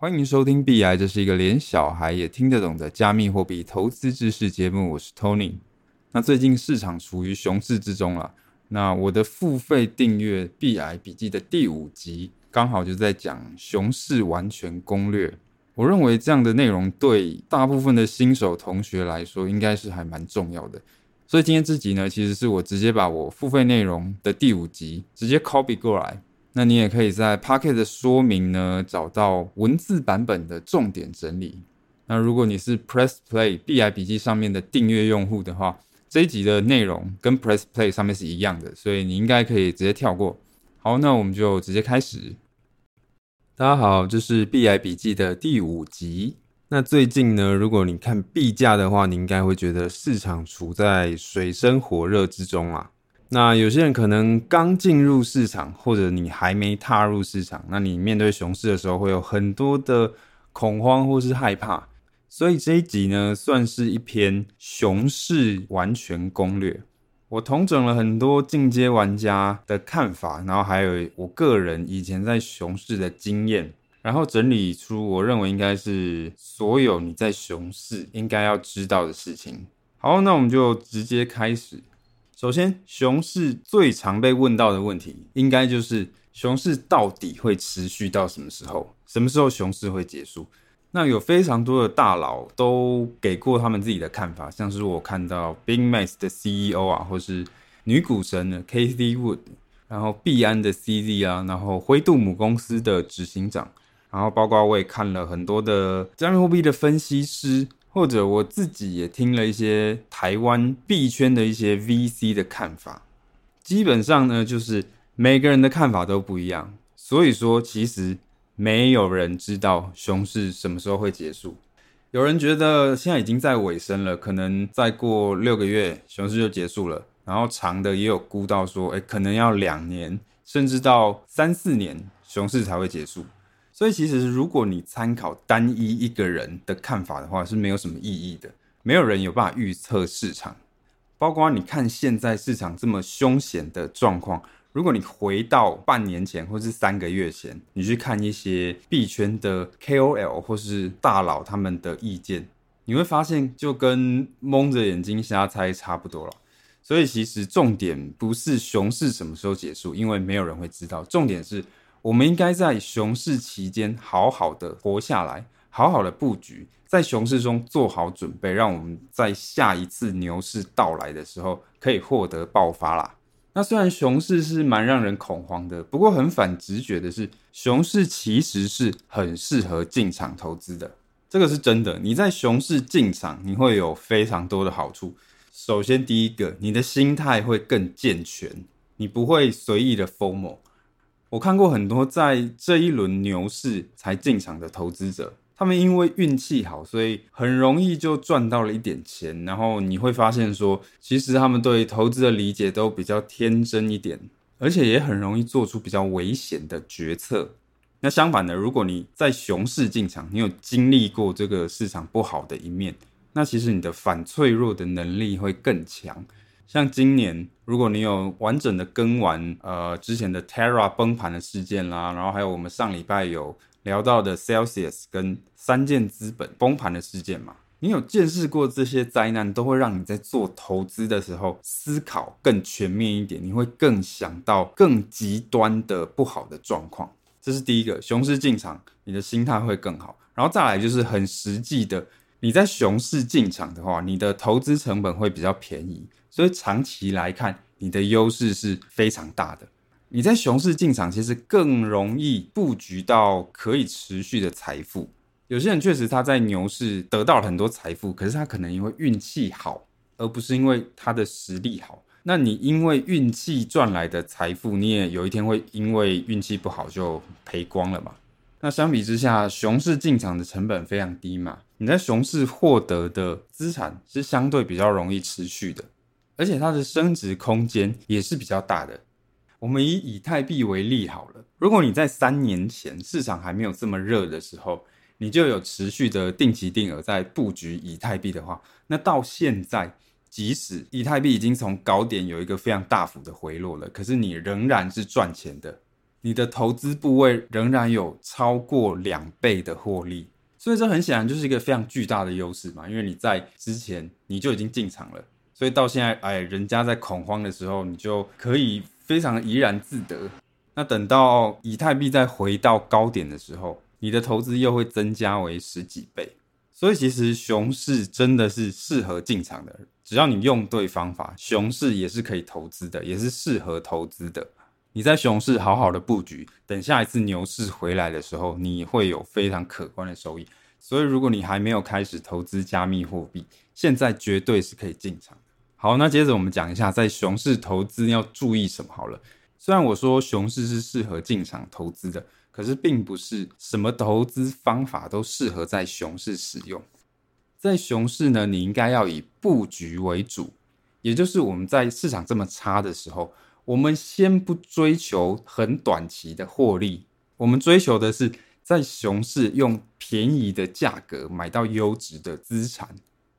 欢迎收听币 I，，这是一个连小孩也听得懂的加密货币投资知识节目。我是 Tony。那最近市场处于熊市之中了。那我的付费订阅币 I 笔记的第五集，刚好就在讲熊市完全攻略。我认为这样的内容对大部分的新手同学来说，应该是还蛮重要的。所以今天这集呢，其实是我直接把我付费内容的第五集直接 copy 过来。那你也可以在 Pocket 的说明呢，找到文字版本的重点整理。那如果你是 Press Play 币爱笔记上面的订阅用户的话，这一集的内容跟 Press Play 上面是一样的，所以你应该可以直接跳过。好，那我们就直接开始。大家好，这是币爱笔记的第五集。那最近呢，如果你看币价的话，你应该会觉得市场处在水深火热之中啊。那有些人可能刚进入市场，或者你还没踏入市场，那你面对熊市的时候会有很多的恐慌或是害怕。所以这一集呢，算是一篇熊市完全攻略。我统整了很多进阶玩家的看法，然后还有我个人以前在熊市的经验。然后整理出我认为应该是所有你在熊市应该要知道的事情。好，那我们就直接开始。首先，熊市最常被问到的问题，应该就是熊市到底会持续到什么时候？什么时候熊市会结束？那有非常多的大佬都给过他们自己的看法，像是我看到 Big m a x 的 CEO 啊，或是女股神的 k a t h y Wood，然后币安的 CZ 啊，然后灰度母公司的执行长。然后，包括我也看了很多的加密货币的分析师，或者我自己也听了一些台湾币圈的一些 VC 的看法。基本上呢，就是每个人的看法都不一样。所以说，其实没有人知道熊市什么时候会结束。有人觉得现在已经在尾声了，可能再过六个月熊市就结束了。然后长的也有估到说，诶，可能要两年，甚至到三四年熊市才会结束。所以，其实如果你参考单一一个人的看法的话，是没有什么意义的。没有人有办法预测市场，包括你看现在市场这么凶险的状况。如果你回到半年前或是三个月前，你去看一些币圈的 KOL 或是大佬他们的意见，你会发现就跟蒙着眼睛瞎猜差不多了。所以，其实重点不是熊市什么时候结束，因为没有人会知道。重点是。我们应该在熊市期间好好的活下来，好好的布局，在熊市中做好准备，让我们在下一次牛市到来的时候可以获得爆发啦。那虽然熊市是蛮让人恐慌的，不过很反直觉的是，熊市其实是很适合进场投资的，这个是真的。你在熊市进场，你会有非常多的好处。首先，第一个，你的心态会更健全，你不会随意的 FOMO。我看过很多在这一轮牛市才进场的投资者，他们因为运气好，所以很容易就赚到了一点钱。然后你会发现说，其实他们对投资的理解都比较天真一点，而且也很容易做出比较危险的决策。那相反的，如果你在熊市进场，你有经历过这个市场不好的一面，那其实你的反脆弱的能力会更强。像今年，如果你有完整的跟完呃之前的 Terra 崩盘的事件啦，然后还有我们上礼拜有聊到的 Celsius 跟三箭资本崩盘的事件嘛，你有见识过这些灾难，都会让你在做投资的时候思考更全面一点，你会更想到更极端的不好的状况。这是第一个，熊市进场，你的心态会更好。然后再来就是很实际的，你在熊市进场的话，你的投资成本会比较便宜。所以长期来看，你的优势是非常大的。你在熊市进场，其实更容易布局到可以持续的财富。有些人确实他在牛市得到了很多财富，可是他可能因为运气好，而不是因为他的实力好。那你因为运气赚来的财富，你也有一天会因为运气不好就赔光了嘛？那相比之下，熊市进场的成本非常低嘛，你在熊市获得的资产是相对比较容易持续的。而且它的升值空间也是比较大的。我们以以太币为例好了，如果你在三年前市场还没有这么热的时候，你就有持续的定期定额在布局以太币的话，那到现在，即使以太币已经从高点有一个非常大幅的回落了，可是你仍然是赚钱的。你的投资部位仍然有超过两倍的获利，所以这很显然就是一个非常巨大的优势嘛，因为你在之前你就已经进场了，所以到现在，哎，人家在恐慌的时候，你就可以非常怡然自得。那等到以太币再回到高点的时候，你的投资又会增加为十几倍。所以其实熊市真的是适合进场的，只要你用对方法，熊市也是可以投资的，也是适合投资的。你在熊市好好的布局，等下一次牛市回来的时候，你会有非常可观的收益。所以，如果你还没有开始投资加密货币，现在绝对是可以进场。好，那接着我们讲一下，在熊市投资要注意什么好了。虽然我说熊市是适合进场投资的，可是并不是什么投资方法都适合在熊市使用。在熊市呢，你应该要以布局为主，也就是我们在市场这么差的时候。我们先不追求很短期的获利，我们追求的是在熊市用便宜的价格买到优质的资产，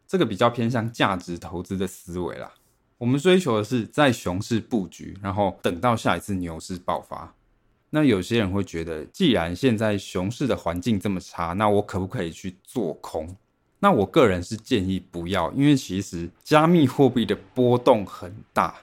这个比较偏向价值投资的思维啦。我们追求的是在熊市布局，然后等到下一次牛市爆发。那有些人会觉得，既然现在熊市的环境这么差，那我可不可以去做空？那我个人是建议不要，因为其实加密货币的波动很大。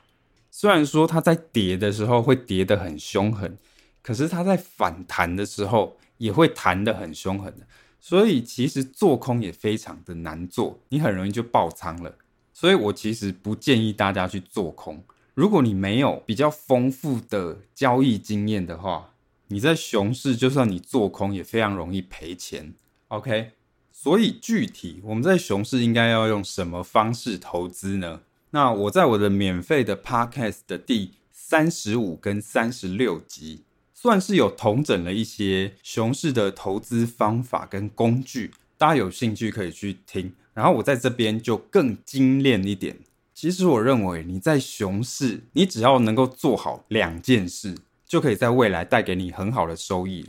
虽然说它在跌的时候会跌得很凶狠，可是它在反弹的时候也会弹得很凶狠的，所以其实做空也非常的难做，你很容易就爆仓了。所以我其实不建议大家去做空。如果你没有比较丰富的交易经验的话，你在熊市就算你做空也非常容易赔钱。OK，所以具体我们在熊市应该要用什么方式投资呢？那我在我的免费的 Podcast 的第三十五跟三十六集，算是有统整了一些熊市的投资方法跟工具，大家有兴趣可以去听。然后我在这边就更精炼一点。其实我认为你在熊市，你只要能够做好两件事，就可以在未来带给你很好的收益了。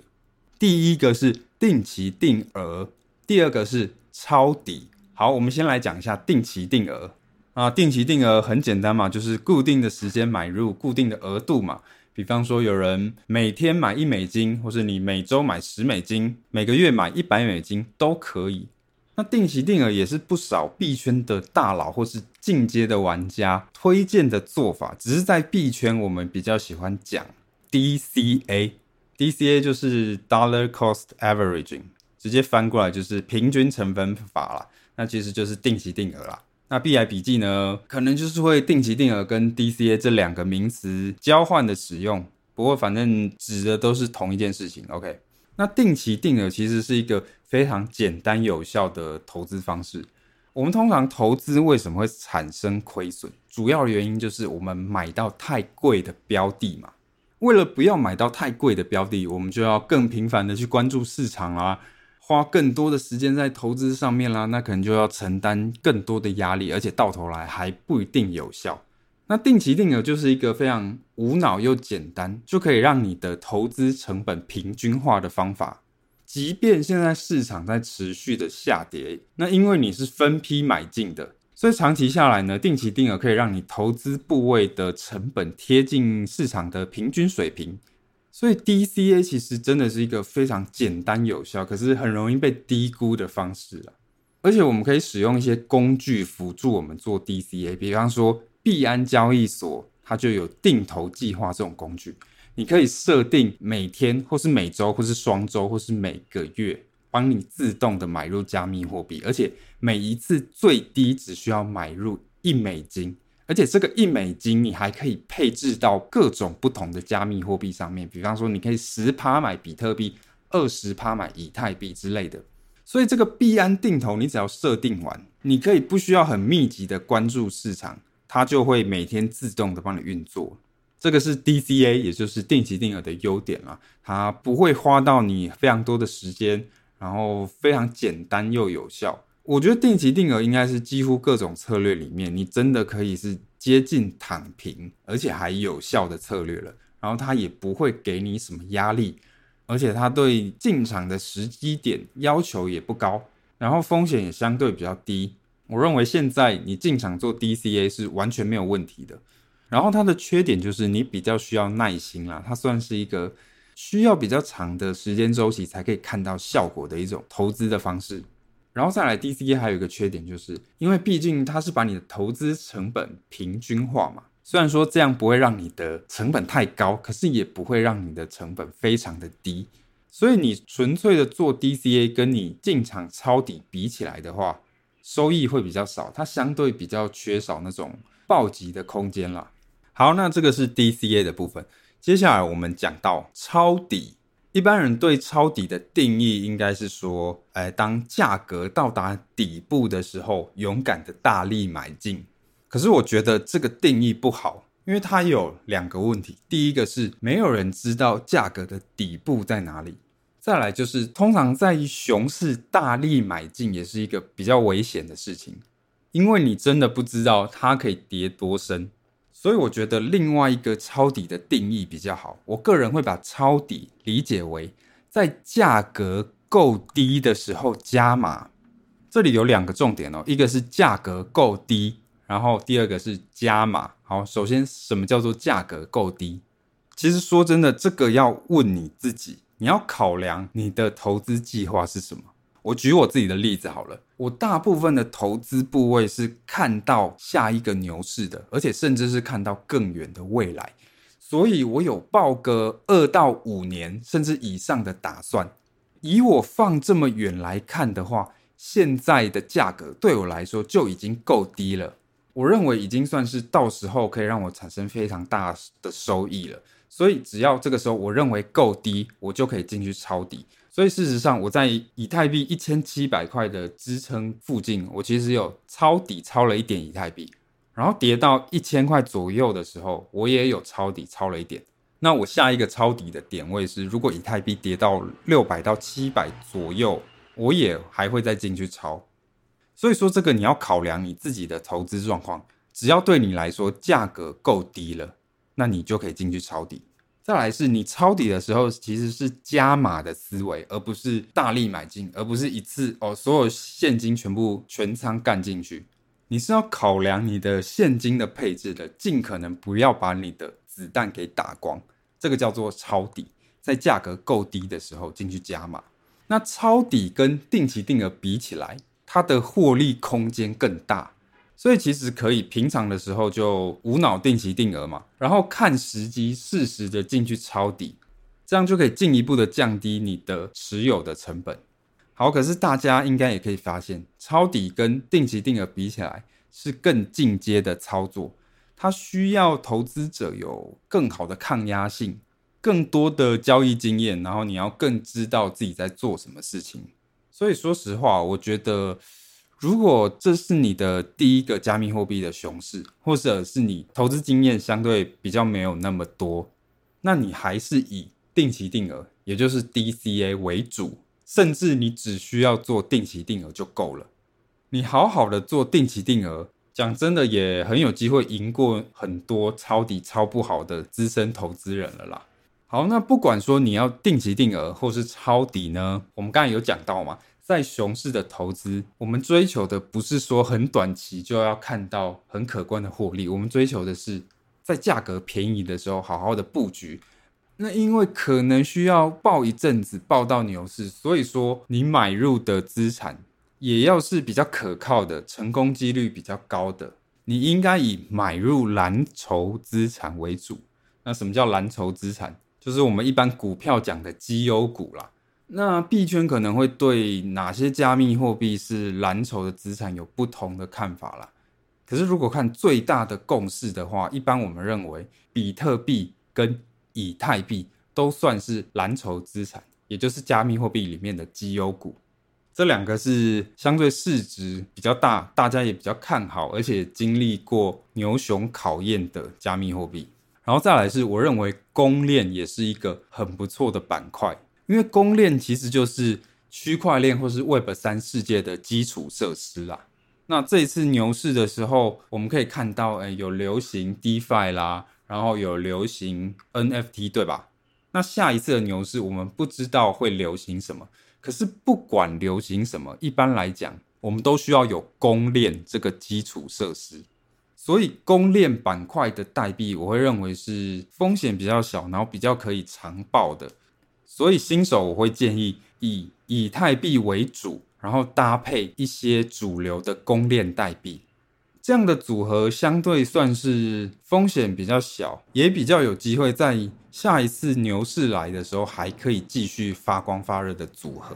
第一个是定期定额，第二个是抄底。好，我们先来讲一下定期定额。啊，定期定额很简单嘛，就是固定的时间买入，固定的额度嘛。比方说，有人每天买一美金，或是你每周买十美金，每个月买一百美金都可以。那定期定额也是不少币圈的大佬或是进阶的玩家推荐的做法，只是在币圈我们比较喜欢讲 DCA，DCA 就是 Dollar Cost Averaging，直接翻过来就是平均成本法啦。那其实就是定期定额啦。那 B I 笔记呢，可能就是会定期定额跟 DCA 这两个名词交换的使用，不过反正指的都是同一件事情。OK，那定期定额其实是一个非常简单有效的投资方式。我们通常投资为什么会产生亏损？主要原因就是我们买到太贵的标的嘛。为了不要买到太贵的标的，我们就要更频繁的去关注市场啊。花更多的时间在投资上面啦，那可能就要承担更多的压力，而且到头来还不一定有效。那定期定额就是一个非常无脑又简单，就可以让你的投资成本平均化的方法。即便现在市场在持续的下跌，那因为你是分批买进的，所以长期下来呢，定期定额可以让你投资部位的成本贴近市场的平均水平。所以 DCA 其实真的是一个非常简单有效，可是很容易被低估的方式了。而且我们可以使用一些工具辅助我们做 DCA，比方说币安交易所它就有定投计划这种工具，你可以设定每天或是每周或是双周或是每个月，帮你自动的买入加密货币，而且每一次最低只需要买入一美金。而且这个一美金，你还可以配置到各种不同的加密货币上面，比方说，你可以十趴买比特币，二十趴买以太币之类的。所以这个币安定投，你只要设定完，你可以不需要很密集的关注市场，它就会每天自动的帮你运作。这个是 DCA，也就是定期定额的优点啦，它不会花到你非常多的时间，然后非常简单又有效。我觉得定期定额应该是几乎各种策略里面，你真的可以是接近躺平，而且还有效的策略了。然后它也不会给你什么压力，而且它对进场的时机点要求也不高，然后风险也相对比较低。我认为现在你进场做 DCA 是完全没有问题的。然后它的缺点就是你比较需要耐心啦，它算是一个需要比较长的时间周期才可以看到效果的一种投资的方式。然后再来，DCA 还有一个缺点，就是因为毕竟它是把你的投资成本平均化嘛。虽然说这样不会让你的成本太高，可是也不会让你的成本非常的低。所以你纯粹的做 DCA，跟你进场抄底比起来的话，收益会比较少，它相对比较缺少那种暴击的空间啦。好，那这个是 DCA 的部分。接下来我们讲到抄底。一般人对抄底的定义应该是说，哎，当价格到达底部的时候，勇敢的大力买进。可是我觉得这个定义不好，因为它有两个问题。第一个是没有人知道价格的底部在哪里，再来就是通常在熊市大力买进也是一个比较危险的事情，因为你真的不知道它可以跌多深。所以我觉得另外一个抄底的定义比较好。我个人会把抄底理解为在价格够低的时候加码。这里有两个重点哦，一个是价格够低，然后第二个是加码。好，首先什么叫做价格够低？其实说真的，这个要问你自己，你要考量你的投资计划是什么。我举我自己的例子好了，我大部分的投资部位是看到下一个牛市的，而且甚至是看到更远的未来，所以我有抱个二到五年甚至以上的打算。以我放这么远来看的话，现在的价格对我来说就已经够低了，我认为已经算是到时候可以让我产生非常大的收益了。所以只要这个时候我认为够低，我就可以进去抄底。所以事实上，我在以太币一千七百块的支撑附近，我其实有抄底抄了一点以太币，然后跌到一千块左右的时候，我也有抄底抄了一点。那我下一个抄底的点位是，如果以太币跌到六百到七百左右，我也还会再进去抄。所以说，这个你要考量你自己的投资状况，只要对你来说价格够低了，那你就可以进去抄底。再来是你抄底的时候，其实是加码的思维，而不是大力买进，而不是一次哦，所有现金全部全仓干进去。你是要考量你的现金的配置的，尽可能不要把你的子弹给打光。这个叫做抄底，在价格够低的时候进去加码。那抄底跟定期定额比起来，它的获利空间更大。所以其实可以平常的时候就无脑定期定额嘛，然后看时机适时的进去抄底，这样就可以进一步的降低你的持有的成本。好，可是大家应该也可以发现，抄底跟定期定额比起来是更进阶的操作，它需要投资者有更好的抗压性，更多的交易经验，然后你要更知道自己在做什么事情。所以说实话，我觉得。如果这是你的第一个加密货币的熊市，或者是你投资经验相对比较没有那么多，那你还是以定期定额，也就是 DCA 为主，甚至你只需要做定期定额就够了。你好好的做定期定额，讲真的也很有机会赢过很多抄底抄不好的资深投资人了啦。好，那不管说你要定期定额或是抄底呢，我们刚才有讲到嘛。在熊市的投资，我们追求的不是说很短期就要看到很可观的获利，我们追求的是在价格便宜的时候好好的布局。那因为可能需要抱一阵子，抱到牛市，所以说你买入的资产也要是比较可靠的，成功几率比较高的。你应该以买入蓝筹资产为主。那什么叫蓝筹资产？就是我们一般股票讲的绩优股啦。那币圈可能会对哪些加密货币是蓝筹的资产有不同的看法啦。可是如果看最大的共识的话，一般我们认为比特币跟以太币都算是蓝筹资产，也就是加密货币里面的绩优股。这两个是相对市值比较大，大家也比较看好，而且经历过牛熊考验的加密货币。然后再来是我认为公链也是一个很不错的板块。因为公链其实就是区块链或是 Web 三世界的基础设施啦。那这一次牛市的时候，我们可以看到，诶，有流行 DeFi 啦，然后有流行 NFT，对吧？那下一次的牛市，我们不知道会流行什么。可是不管流行什么，一般来讲，我们都需要有公链这个基础设施。所以公链板块的代币，我会认为是风险比较小，然后比较可以长报的。所以新手我会建议以以太币为主，然后搭配一些主流的公链代币，这样的组合相对算是风险比较小，也比较有机会在下一次牛市来的时候还可以继续发光发热的组合。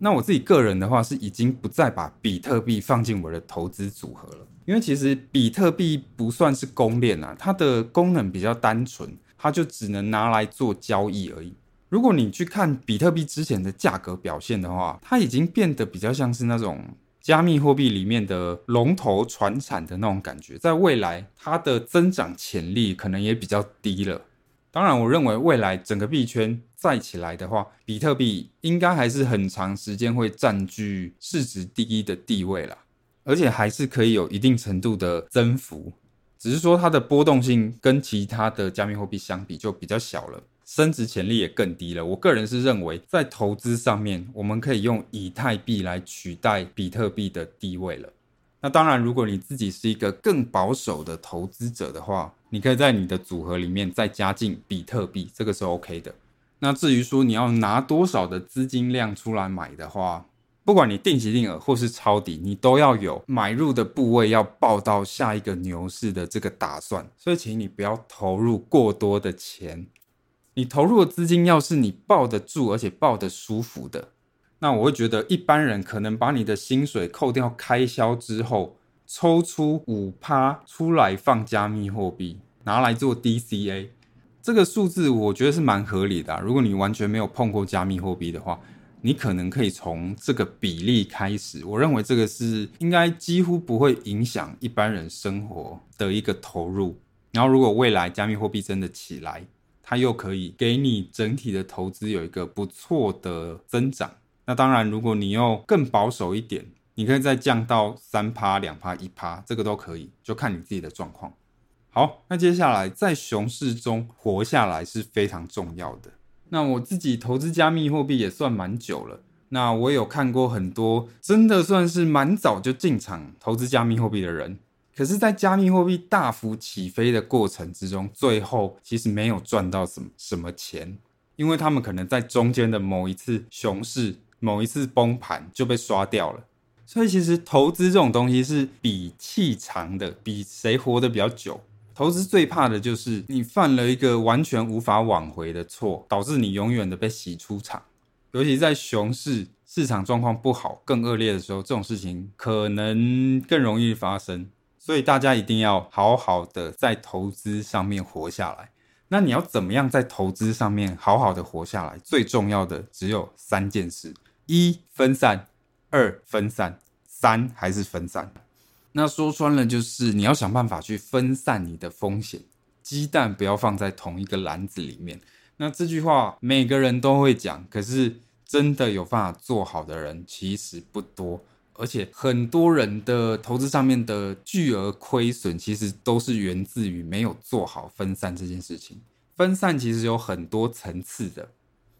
那我自己个人的话是已经不再把比特币放进我的投资组合了，因为其实比特币不算是公链啊，它的功能比较单纯，它就只能拿来做交易而已。如果你去看比特币之前的价格表现的话，它已经变得比较像是那种加密货币里面的龙头传产的那种感觉，在未来它的增长潜力可能也比较低了。当然，我认为未来整个币圈再起来的话，比特币应该还是很长时间会占据市值第一的地位啦，而且还是可以有一定程度的增幅，只是说它的波动性跟其他的加密货币相比就比较小了，升值潜力也更低了。我个人是认为，在投资上面，我们可以用以太币来取代比特币的地位了。那当然，如果你自己是一个更保守的投资者的话，你可以在你的组合里面再加进比特币，这个是 OK 的。那至于说你要拿多少的资金量出来买的话，不管你定期定额或是抄底，你都要有买入的部位要抱到下一个牛市的这个打算。所以，请你不要投入过多的钱。你投入的资金要是你抱得住，而且抱得舒服的。那我会觉得，一般人可能把你的薪水扣掉开销之后，抽出五趴出来放加密货币，拿来做 DCA，这个数字我觉得是蛮合理的。如果你完全没有碰过加密货币的话，你可能可以从这个比例开始。我认为这个是应该几乎不会影响一般人生活的一个投入。然后，如果未来加密货币真的起来，它又可以给你整体的投资有一个不错的增长。那当然，如果你又更保守一点，你可以再降到三趴、两趴、一趴，这个都可以，就看你自己的状况。好，那接下来在熊市中活下来是非常重要的。那我自己投资加密货币也算蛮久了，那我有看过很多真的算是蛮早就进场投资加密货币的人，可是，在加密货币大幅起飞的过程之中，最后其实没有赚到什么什么钱，因为他们可能在中间的某一次熊市。某一次崩盘就被刷掉了，所以其实投资这种东西是比气长的，比谁活得比较久。投资最怕的就是你犯了一个完全无法挽回的错，导致你永远的被洗出场。尤其在熊市市场状况不好、更恶劣的时候，这种事情可能更容易发生。所以大家一定要好好的在投资上面活下来。那你要怎么样在投资上面好好的活下来？最重要的只有三件事。一分散，二分散，三还是分散。那说穿了就是你要想办法去分散你的风险，鸡蛋不要放在同一个篮子里面。那这句话每个人都会讲，可是真的有办法做好的人其实不多，而且很多人的投资上面的巨额亏损，其实都是源自于没有做好分散这件事情。分散其实有很多层次的。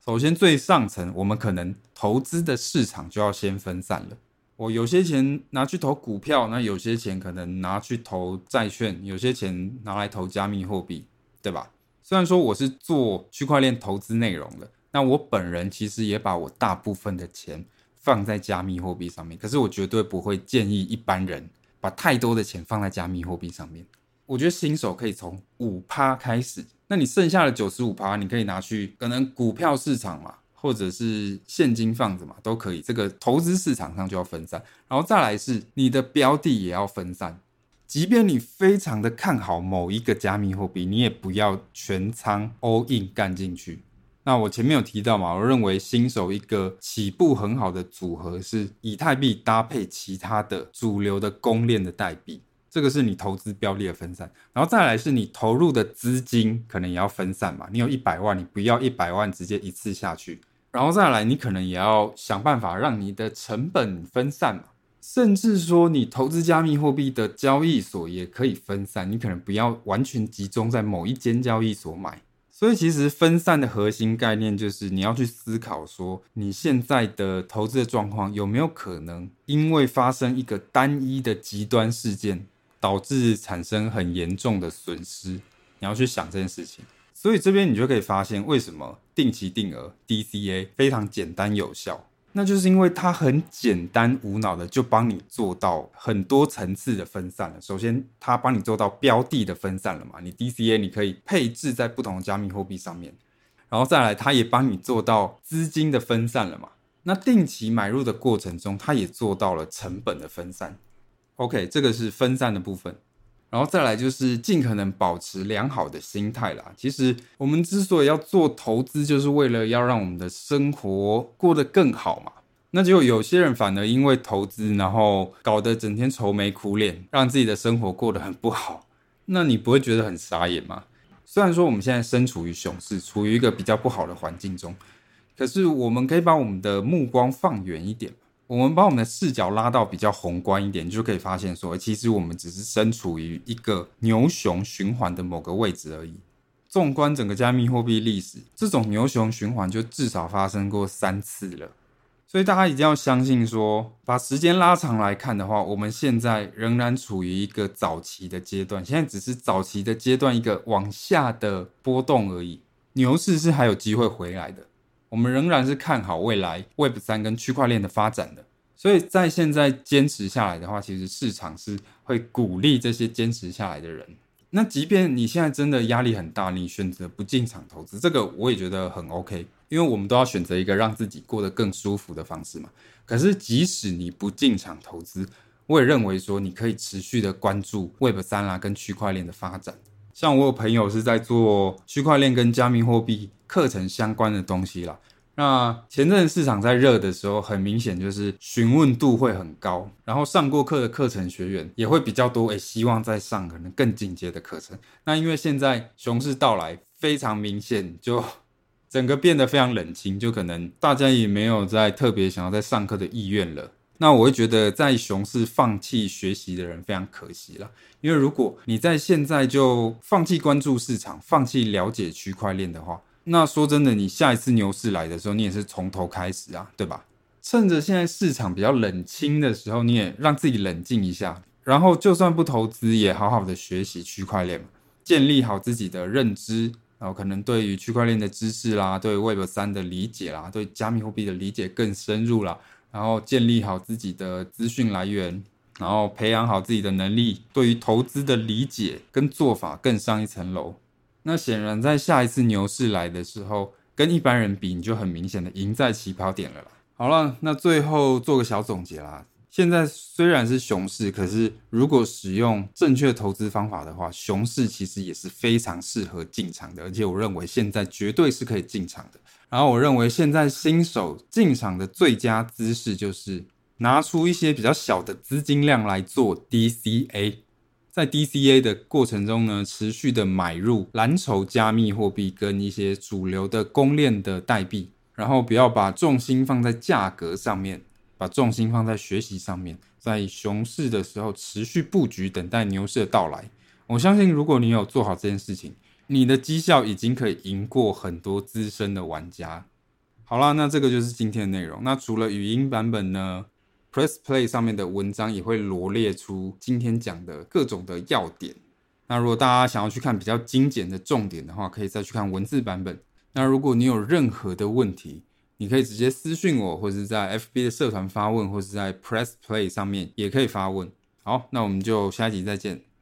首先，最上层，我们可能投资的市场就要先分散了。我有些钱拿去投股票，那有些钱可能拿去投债券，有些钱拿来投加密货币，对吧？虽然说我是做区块链投资内容的，那我本人其实也把我大部分的钱放在加密货币上面。可是我绝对不会建议一般人把太多的钱放在加密货币上面。我觉得新手可以从五趴开始。那你剩下的九十五趴，你可以拿去可能股票市场嘛，或者是现金放着嘛，都可以。这个投资市场上就要分散，然后再来是你的标的也要分散。即便你非常的看好某一个加密货币，你也不要全仓 all in 干进去。那我前面有提到嘛，我认为新手一个起步很好的组合是以太币搭配其他的主流的公链的代币。这个是你投资标的的分散，然后再来是你投入的资金可能也要分散嘛。你有一百万，你不要一百万直接一次下去，然后再来你可能也要想办法让你的成本分散嘛。甚至说你投资加密货币的交易所也可以分散，你可能不要完全集中在某一间交易所买。所以其实分散的核心概念就是你要去思考说，你现在的投资的状况有没有可能因为发生一个单一的极端事件。导致产生很严重的损失，你要去想这件事情。所以这边你就可以发现，为什么定期定额 DCA 非常简单有效。那就是因为它很简单无脑的就帮你做到很多层次的分散了。首先，它帮你做到标的的分散了嘛，你 DCA 你可以配置在不同的加密货币上面，然后再来，它也帮你做到资金的分散了嘛。那定期买入的过程中，它也做到了成本的分散。OK，这个是分散的部分。然后再来就是尽可能保持良好的心态啦。其实我们之所以要做投资，就是为了要让我们的生活过得更好嘛。那就有些人反而因为投资，然后搞得整天愁眉苦脸，让自己的生活过得很不好。那你不会觉得很傻眼吗？虽然说我们现在身处于熊市，处于一个比较不好的环境中，可是我们可以把我们的目光放远一点。我们把我们的视角拉到比较宏观一点，你就可以发现说，其实我们只是身处于一个牛熊循环的某个位置而已。纵观整个加密货币历史，这种牛熊循环就至少发生过三次了。所以大家一定要相信说，把时间拉长来看的话，我们现在仍然处于一个早期的阶段，现在只是早期的阶段一个往下的波动而已。牛市是还有机会回来的。我们仍然是看好未来 Web 三跟区块链的发展的，所以在现在坚持下来的话，其实市场是会鼓励这些坚持下来的人。那即便你现在真的压力很大，你选择不进场投资，这个我也觉得很 OK，因为我们都要选择一个让自己过得更舒服的方式嘛。可是即使你不进场投资，我也认为说你可以持续的关注 Web 三啦跟区块链的发展。像我有朋友是在做区块链跟加密货币课程相关的东西啦。那前阵市场在热的时候，很明显就是询问度会很高，然后上过课的课程学员也会比较多，诶，希望再上可能更进阶的课程。那因为现在熊市到来，非常明显，就整个变得非常冷清，就可能大家也没有再特别想要再上课的意愿了。那我会觉得，在熊市放弃学习的人非常可惜了，因为如果你在现在就放弃关注市场，放弃了解区块链的话，那说真的，你下一次牛市来的时候，你也是从头开始啊，对吧？趁着现在市场比较冷清的时候，你也让自己冷静一下，然后就算不投资，也好好的学习区块链，建立好自己的认知，然后可能对于区块链的知识啦，对 Web 三的理解啦，对加密货币的理解更深入啦。然后建立好自己的资讯来源，然后培养好自己的能力，对于投资的理解跟做法更上一层楼。那显然在下一次牛市来的时候，跟一般人比，你就很明显的赢在起跑点了啦。好了，那最后做个小总结啦。现在虽然是熊市，可是如果使用正确投资方法的话，熊市其实也是非常适合进场的。而且我认为现在绝对是可以进场的。然后我认为现在新手进场的最佳姿势就是拿出一些比较小的资金量来做 DCA，在 DCA 的过程中呢，持续的买入蓝筹加密货币跟一些主流的公链的代币，然后不要把重心放在价格上面，把重心放在学习上面，在熊市的时候持续布局，等待牛市的到来。我相信如果你有做好这件事情，你的绩效已经可以赢过很多资深的玩家。好啦，那这个就是今天的内容。那除了语音版本呢，Press Play 上面的文章也会罗列出今天讲的各种的要点。那如果大家想要去看比较精简的重点的话，可以再去看文字版本。那如果你有任何的问题，你可以直接私讯我，或是在 FB 的社团发问，或是在 Press Play 上面也可以发问。好，那我们就下一集再见。